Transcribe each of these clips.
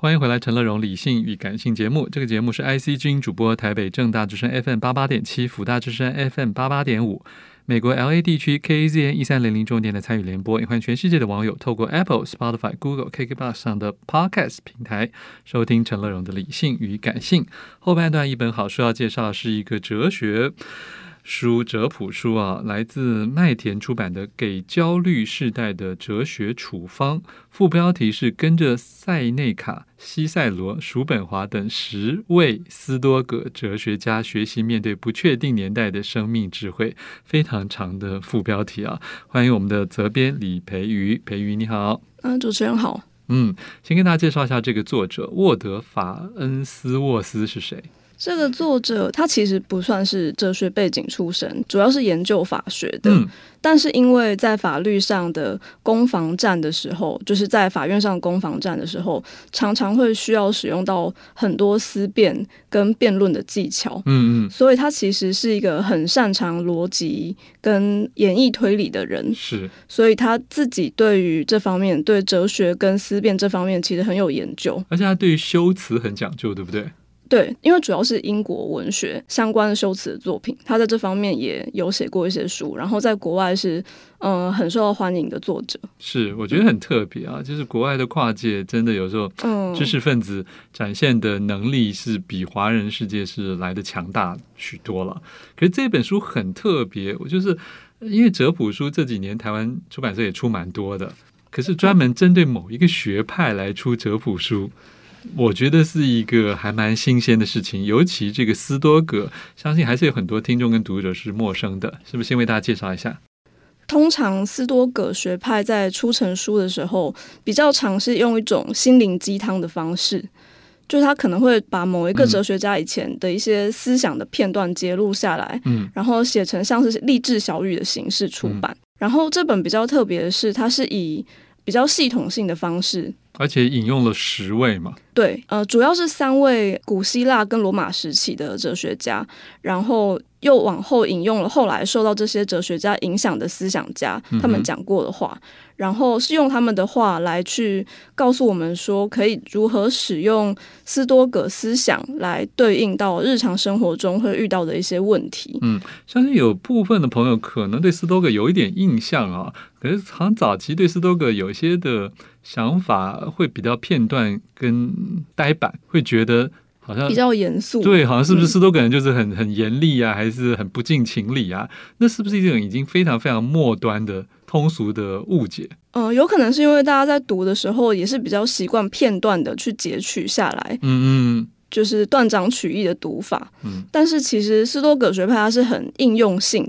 欢迎回来，陈乐融理性与感性节目。这个节目是 IC 之音主播，台北正大之声 FM 八八点七，辅大之声 FM 八八点五，美国 LA 地区 KAZN 一三零零重点的参与联播。也欢迎全世界的网友透过 Apple、Spotify、Google、KKBox 上的 Podcast 平台收听陈乐融的理性与感性。后半段一本好书要介绍的是一个哲学。书哲普书啊，来自麦田出版的《给焦虑世代的哲学处方》，副标题是“跟着塞内卡、西塞罗、叔本华等十位斯多葛哲学家学习面对不确定年代的生命智慧”，非常长的副标题啊！欢迎我们的责编李培瑜，培瑜你好，嗯，主持人好，嗯，先跟大家介绍一下这个作者沃德法恩斯沃斯是谁？这个作者他其实不算是哲学背景出身，主要是研究法学的。嗯、但是因为在法律上的攻防战的时候，就是在法院上攻防战的时候，常常会需要使用到很多思辨跟辩论的技巧。嗯嗯，所以他其实是一个很擅长逻辑跟演绎推理的人。是，所以他自己对于这方面，对哲学跟思辨这方面，其实很有研究。而且他对于修辞很讲究，对不对？对，因为主要是英国文学相关的修辞的作品，他在这方面也有写过一些书，然后在国外是嗯、呃、很受到欢迎的作者。是，我觉得很特别啊，就是国外的跨界，真的有时候嗯，知识分子展现的能力是比华人世界是来的强大许多了。可是这本书很特别，我就是因为哲普书这几年台湾出版社也出蛮多的，可是专门针对某一个学派来出哲普书。我觉得是一个还蛮新鲜的事情，尤其这个斯多葛，相信还是有很多听众跟读者是陌生的，是不是？先为大家介绍一下。通常斯多葛学派在出成书的时候，比较尝试用一种心灵鸡汤的方式，就是他可能会把某一个哲学家以前的一些思想的片段揭露下来，嗯，然后写成像是励志小语的形式出版。嗯、然后这本比较特别的是，它是以比较系统性的方式。而且引用了十位嘛？对，呃，主要是三位古希腊跟罗马时期的哲学家，然后又往后引用了后来受到这些哲学家影响的思想家他们讲过的话。嗯然后是用他们的话来去告诉我们说，可以如何使用斯多葛思想来对应到日常生活中会遇到的一些问题。嗯，相信有部分的朋友可能对斯多葛有一点印象啊，可是好像早期对斯多葛有一些的想法会比较片段跟呆板，会觉得好像比较严肃。对，好像是不是斯多葛人就是很很严厉啊，还是很不近情理啊？那是不是一种已经非常非常末端的？通俗的误解，嗯、呃，有可能是因为大家在读的时候也是比较习惯片段的去截取下来，嗯嗯，就是断章取义的读法，嗯，但是其实斯多葛学派它是很应用性，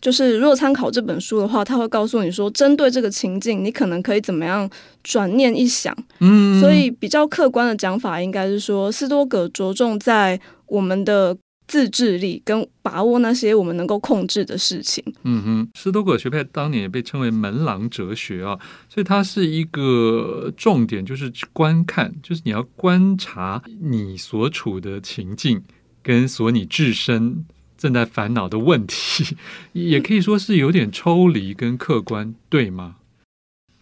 就是如果参考这本书的话，他会告诉你说，针对这个情境，你可能可以怎么样转念一想，嗯，所以比较客观的讲法应该是说，斯多葛着重在我们的。自制力跟把握那些我们能够控制的事情。嗯哼，斯多葛学派当年也被称为门廊哲学啊，所以它是一个重点，就是观看，就是你要观察你所处的情境跟所你自身正在烦恼的问题，也可以说是有点抽离跟客观，对吗？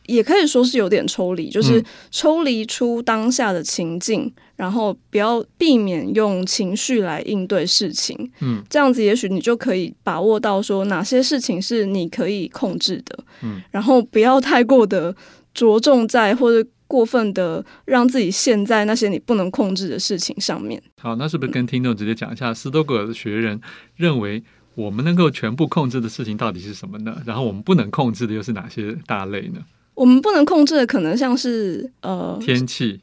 也可以说是有点抽离，就是抽离出当下的情境，嗯、然后不要避免用情绪来应对事情。嗯，这样子也许你就可以把握到说哪些事情是你可以控制的。嗯，然后不要太过的着重在或者过分的让自己陷在那些你不能控制的事情上面。好，那是不是跟听众直接讲一下，斯多葛的学人认为我们能够全部控制的事情到底是什么呢？然后我们不能控制的又是哪些大类呢？我们不能控制的可能像是呃天气，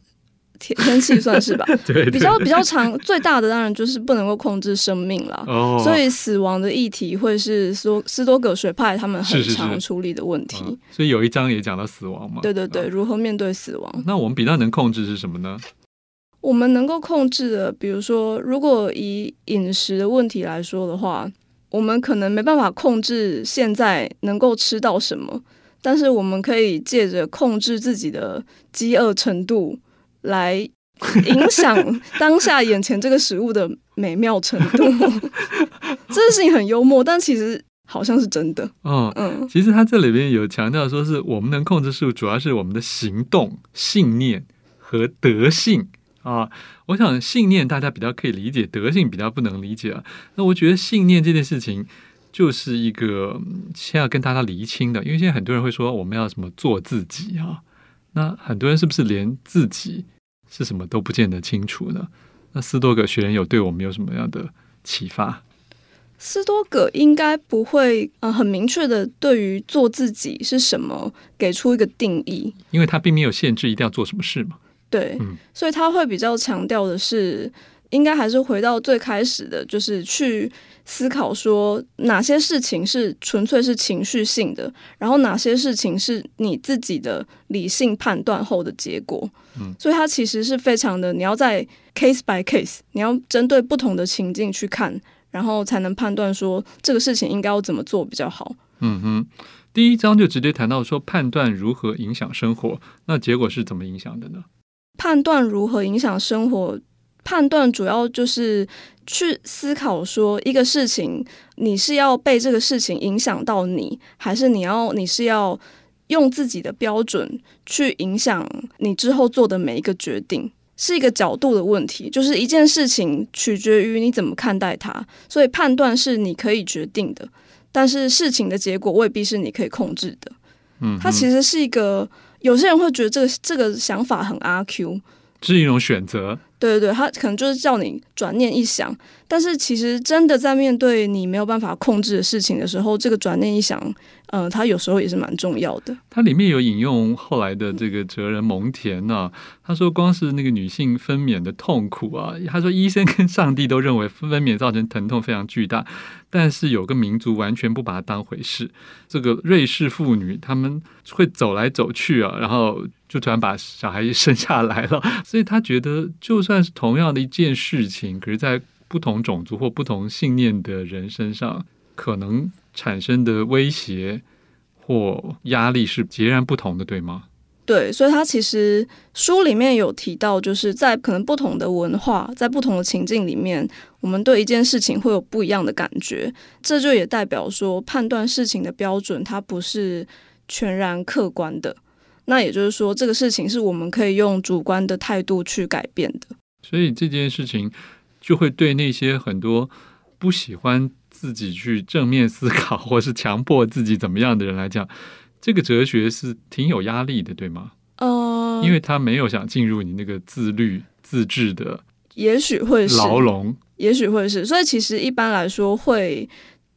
天 天气算是吧，对，对，对，比较比较长最大的当然就是不能够控制生命了。哦，所以死亡的议题会是说斯多葛学派他们很常处理的问题。是是是，所以有一章也讲到死亡嘛。对对对，如何面对死亡？那我们比较能控制是什么呢？我们能够控制的，比如说，如果以饮食的问题来说的话，我们可能没办法控制现在能够吃到什么。但是我们可以借着控制自己的饥饿程度，来影响当下眼前这个食物的美妙程度。这件事情很幽默，但其实好像是真的。嗯嗯，其实他这里边有强调说，是我们能控制事物，主要是我们的行动、信念和德性啊。我想信念大家比较可以理解，德性比较不能理解啊。那我觉得信念这件事情就是一个先要跟大家厘清的，因为现在很多人会说我们要什么做自己啊，那很多人是不是连自己是什么都不见得清楚呢？那斯多葛学人有对我们有什么样的启发？斯多葛应该不会，呃，很明确的对于做自己是什么给出一个定义，因为他并没有限制一定要做什么事嘛。对，嗯，所以他会比较强调的是，应该还是回到最开始的，就是去思考说哪些事情是纯粹是情绪性的，然后哪些事情是你自己的理性判断后的结果。嗯，所以它其实是非常的，你要在 case by case，你要针对不同的情境去看。然后才能判断说这个事情应该要怎么做比较好。嗯哼，第一章就直接谈到说判断如何影响生活，那结果是怎么影响的呢？判断如何影响生活，判断主要就是去思考说一个事情，你是要被这个事情影响到你，还是你要你是要用自己的标准去影响你之后做的每一个决定。是一个角度的问题，就是一件事情取决于你怎么看待它，所以判断是你可以决定的，但是事情的结果未必是你可以控制的。嗯，它其实是一个，有些人会觉得这个这个想法很阿 Q，是一种选择。对对对，他可能就是叫你转念一想，但是其实真的在面对你没有办法控制的事情的时候，这个转念一想，嗯、呃，他有时候也是蛮重要的。它里面有引用后来的这个哲人蒙田啊，他说光是那个女性分娩的痛苦啊，他说医生跟上帝都认为分娩造成疼痛非常巨大，但是有个民族完全不把它当回事。这个瑞士妇女他们会走来走去啊，然后就突然把小孩生下来了，所以他觉得就算但是同样的一件事情，可是在不同种族或不同信念的人身上，可能产生的威胁或压力是截然不同的，对吗？对，所以他其实书里面有提到，就是在可能不同的文化，在不同的情境里面，我们对一件事情会有不一样的感觉。这就也代表说，判断事情的标准它不是全然客观的。那也就是说，这个事情是我们可以用主观的态度去改变的。所以这件事情就会对那些很多不喜欢自己去正面思考，或是强迫自己怎么样的人来讲，这个哲学是挺有压力的，对吗？呃，因为他没有想进入你那个自律自治的，也许会是牢笼，也许会是。所以其实一般来说会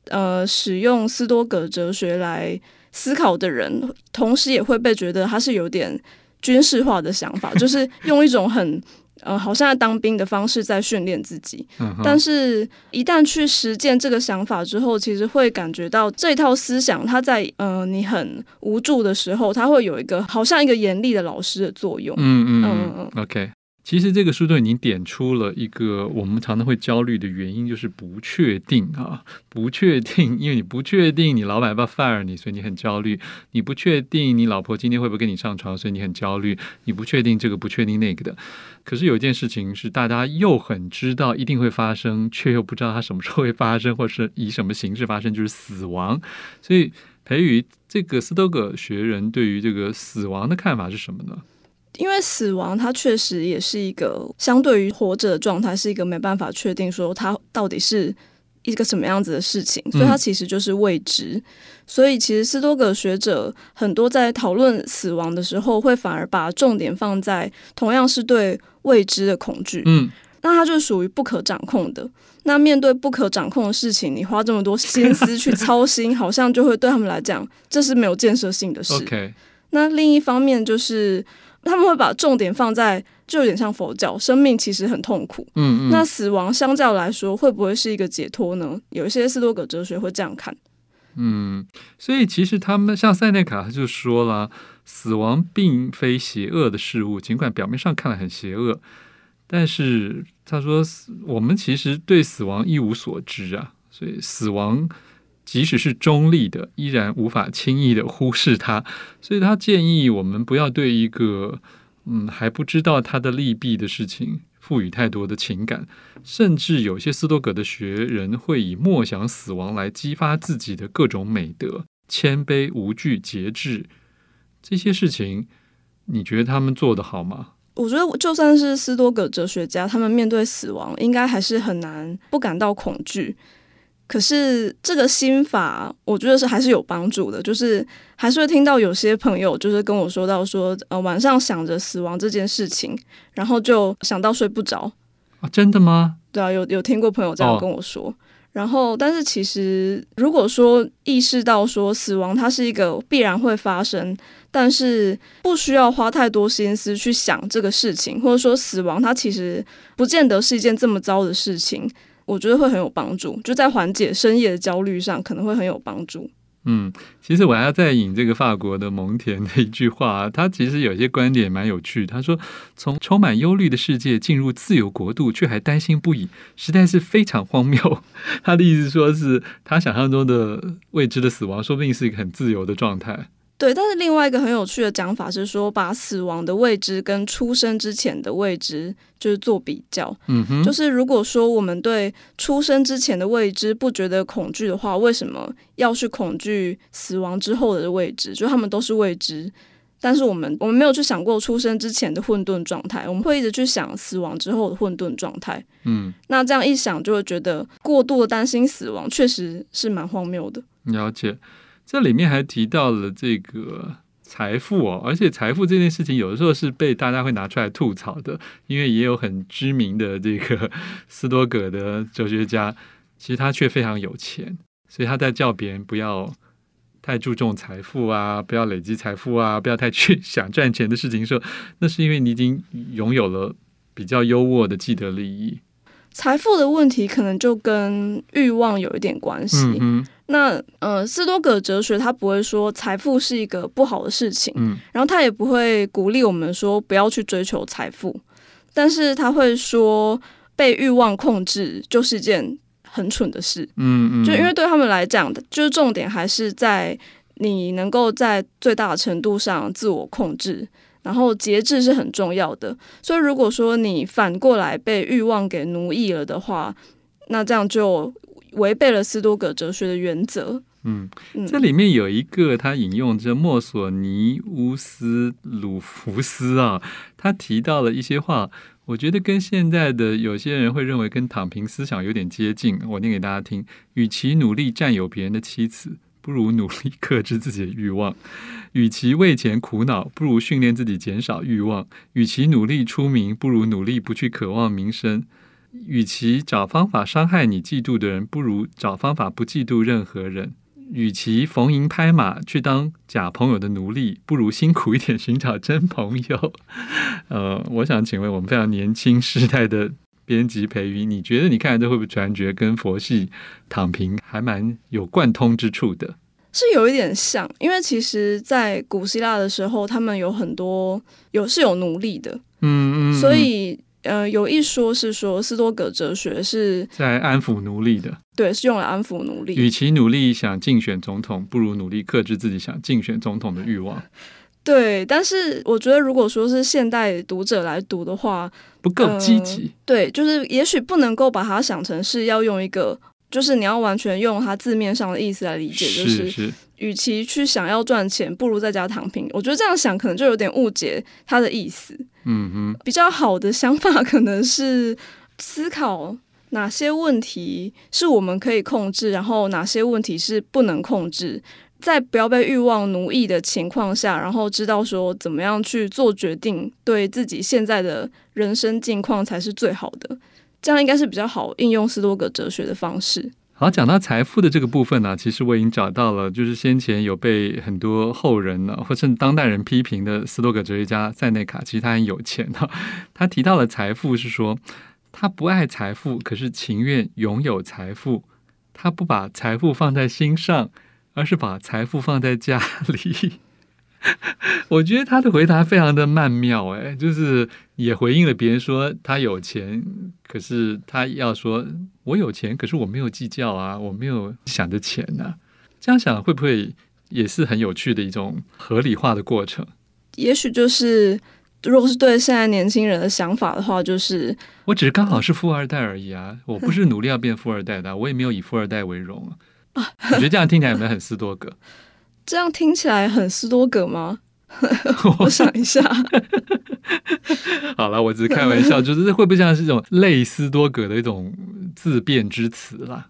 呃使用斯多葛哲学来思考的人，同时也会被觉得他是有点军事化的想法，就是用一种很。呃，好像在当兵的方式在训练自己，嗯、但是，一旦去实践这个想法之后，其实会感觉到这套思想，它在呃你很无助的时候，它会有一个好像一个严厉的老师的作用。嗯嗯嗯嗯，OK。其实这个书都已经点出了一个我们常常会焦虑的原因，就是不确定啊，不确定，因为你不确定你老板要不要 fire 你，所以你很焦虑；你不确定你老婆今天会不会跟你上床，所以你很焦虑；你不确定这个，不确定那个的。可是有一件事情是大家又很知道一定会发生，却又不知道它什么时候会发生，或是以什么形式发生，就是死亡。所以，培瑜这个斯多葛学人对于这个死亡的看法是什么呢？因为死亡，它确实也是一个相对于活着的状态，是一个没办法确定说它到底是一个什么样子的事情，所以它其实就是未知。嗯、所以其实斯多葛学者很多在讨论死亡的时候，会反而把重点放在同样是对未知的恐惧。嗯，那它就属于不可掌控的。那面对不可掌控的事情，你花这么多心思 去操心，好像就会对他们来讲，这是没有建设性的事。那另一方面就是。他们会把重点放在，就有点像佛教，生命其实很痛苦。嗯嗯。那死亡相较来说，会不会是一个解脱呢？有一些斯多葛哲学会这样看。嗯，所以其实他们像塞内卡他就说了，死亡并非邪恶的事物，尽管表面上看来很邪恶，但是他说，我们其实对死亡一无所知啊，所以死亡。即使是中立的，依然无法轻易的忽视它。所以他建议我们不要对一个嗯还不知道它的利弊的事情赋予太多的情感。甚至有些斯多葛的学人会以默想死亡来激发自己的各种美德：谦卑、无惧、节制。这些事情，你觉得他们做得好吗？我觉得就算是斯多葛哲学家，他们面对死亡，应该还是很难不感到恐惧。可是这个心法，我觉得是还是有帮助的。就是还是会听到有些朋友就是跟我说到说，呃，晚上想着死亡这件事情，然后就想到睡不着。啊，真的吗？对啊，有有听过朋友这样跟我说。哦。然后，但是其实如果说意识到说死亡它是一个必然会发生，但是不需要花太多心思去想这个事情，或者说死亡它其实不见得是一件这么糟的事情。我觉得会很有帮助，就在缓解深夜的焦虑上，可能会很有帮助。嗯，其实我还要再引这个法国的蒙田的一句话，他其实有些观点蛮有趣。他说：“从充满忧虑的世界进入自由国度，却还担心不已，实在是非常荒谬。”他的意思说是他想象中的未知的死亡，说不定是一个很自由的状态。对，但是另外一个很有趣的讲法是说，把死亡的未知跟出生之前的未知就是做比较。嗯哼，就是如果说我们对出生之前的未知不觉得恐惧的话，为什么要去恐惧死亡之后的未知？就他们都是未知，但是我们我们没有去想过出生之前的混沌状态，我们会一直去想死亡之后的混沌状态。嗯，那这样一想，就会觉得过度的担心死亡，确实是蛮荒谬的。了解。这里面还提到了这个财富哦，而且财富这件事情有的时候是被大家会拿出来吐槽的，因为也有很知名的这个斯多葛的哲学家，其实他却非常有钱，所以他在叫别人不要太注重财富啊，不要累积财富啊，不要太去想赚钱的事情的时候，那是因为你已经拥有了比较优渥的既得利益。财富的问题可能就跟欲望有一点关系。嗯、那呃，斯多葛哲学他不会说财富是一个不好的事情，嗯，然后他也不会鼓励我们说不要去追求财富，但是他会说被欲望控制就是件很蠢的事。嗯嗯，就因为对他们来讲，就是重点还是在你能够在最大的程度上自我控制。然后节制是很重要的，所以如果说你反过来被欲望给奴役了的话，那这样就违背了斯多葛哲学的原则。嗯，这里面有一个他引用这墨索尼乌斯鲁弗斯啊，他提到了一些话，我觉得跟现在的有些人会认为跟躺平思想有点接近。我念给大家听：与其努力占有别人的妻子，不如努力克制自己的欲望。与其为钱苦恼，不如训练自己减少欲望；与其努力出名，不如努力不去渴望名声；与其找方法伤害你嫉妒的人，不如找方法不嫉妒任何人；与其逢迎拍马去当假朋友的奴隶，不如辛苦一点寻找真朋友。呃，我想请问我们非常年轻时代的编辑培瑜，你觉得你看这会不会感觉跟佛系躺平还蛮有贯通之处的？是有一点像，因为其实，在古希腊的时候，他们有很多有是有奴隶的，嗯嗯，所以呃，有一说是说斯多葛哲学是在安抚奴隶的，对，是用来安抚奴隶。与其努力想竞选总统，不如努力克制自己想竞选总统的欲望。对，但是我觉得，如果说是现代读者来读的话，不够积极。呃，对，就是也许不能够把它想成是要用一个。就是你要完全用它字面上的意思来理解，就是与其去想要赚钱，不如在家躺平。我觉得这样想可能就有点误解他的意思。嗯哼，比较好的想法可能是思考哪些问题是我们可以控制，然后哪些问题是不能控制，在不要被欲望奴役的情况下，然后知道说怎么样去做决定，对自己现在的人生境况才是最好的。这样应该是比较好应用斯多葛哲学的方式。好，讲到财富的这个部分呢、其实我已经找到了，就是先前有被很多后人呢，或甚至当代人批评的斯多葛哲学家塞内卡，其实他很有钱哈。他提到了财富是说，他不爱财富，可是情愿拥有财富。他不把财富放在心上，而是把财富放在家里。我觉得他的回答非常的曼妙，哎，就是也回应了别人说他有钱，可是他要说我有钱，可是我没有计较啊，我没有想着钱呐、啊。这样想会不会也是很有趣的一种合理化的过程？也许就是，如果是对现在年轻人的想法的话，就是我只是刚好是富二代而已啊，我不是努力要变富二代的，我也没有以富二代为荣啊。你觉得这样听起来有没有很斯多葛？这样听起来很斯多葛吗？我想一下，好了，我只是开玩笑，就是会不会像是一种类斯多葛的一种自辩之词啦？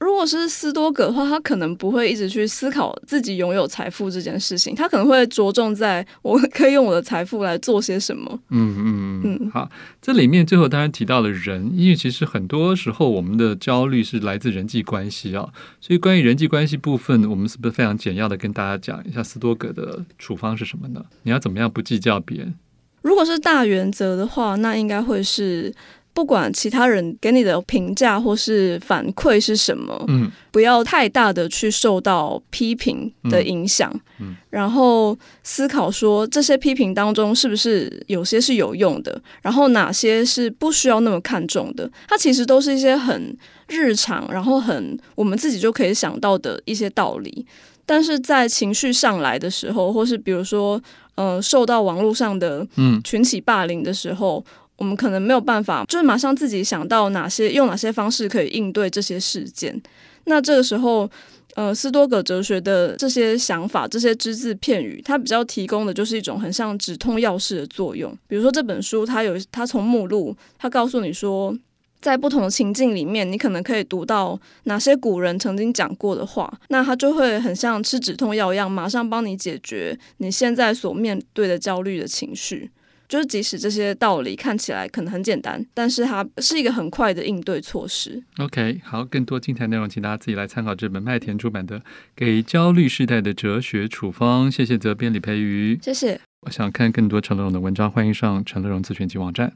如果是斯多葛的话，他可能不会一直去思考自己拥有财富这件事情，他可能会着重在我可以用我的财富来做些什么。嗯嗯嗯。好，这里面最后当然提到了人，因为其实很多时候我们的焦虑是来自人际关系啊，所以关于人际关系部分，我们是不是非常简要的跟大家讲一下斯多葛的处方是什么呢？你要怎么样不计较别人？如果是大原则的话，那应该会是。不管其他人给你的评价或是反馈是什么，嗯，不要太大的去受到批评的影响，嗯，然后思考说这些批评当中是不是有些是有用的，然后哪些是不需要那么看重的。它其实都是一些很日常，然后很我们自己就可以想到的一些道理，但是在情绪上来的时候，或是比如说呃受到网络上的嗯。群起霸凌的时候。嗯我们可能没有办法，就是马上自己想到哪些用哪些方式可以应对这些事件。那这个时候，呃，斯多葛哲学的这些想法、这些只字片语，它比较提供的就是一种很像止痛药式的作用。比如说这本书，它有它从目录，它告诉你说，在不同的情境里面，你可能可以读到哪些古人曾经讲过的话，那它就会很像吃止痛药一样，马上帮你解决你现在所面对的焦虑的情绪。就是即使这些道理看起来可能很简单，但是它是一个很快的应对措施。OK，好，更多精彩内容，请大家自己来参考这本麦田出版的《给焦虑世代的哲学处方》。谢谢责编李培瑜，谢谢。我想看更多陈乐融的文章，欢迎上陈乐融自选集网站。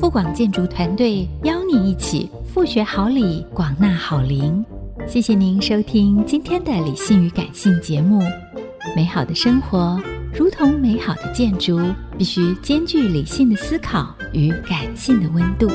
富广建筑团队邀你一起复学好礼，广纳好邻。谢谢您收听今天的理性与感性节目。美好的生活。如同美好的建筑，必须兼具理性的思考与感性的温度。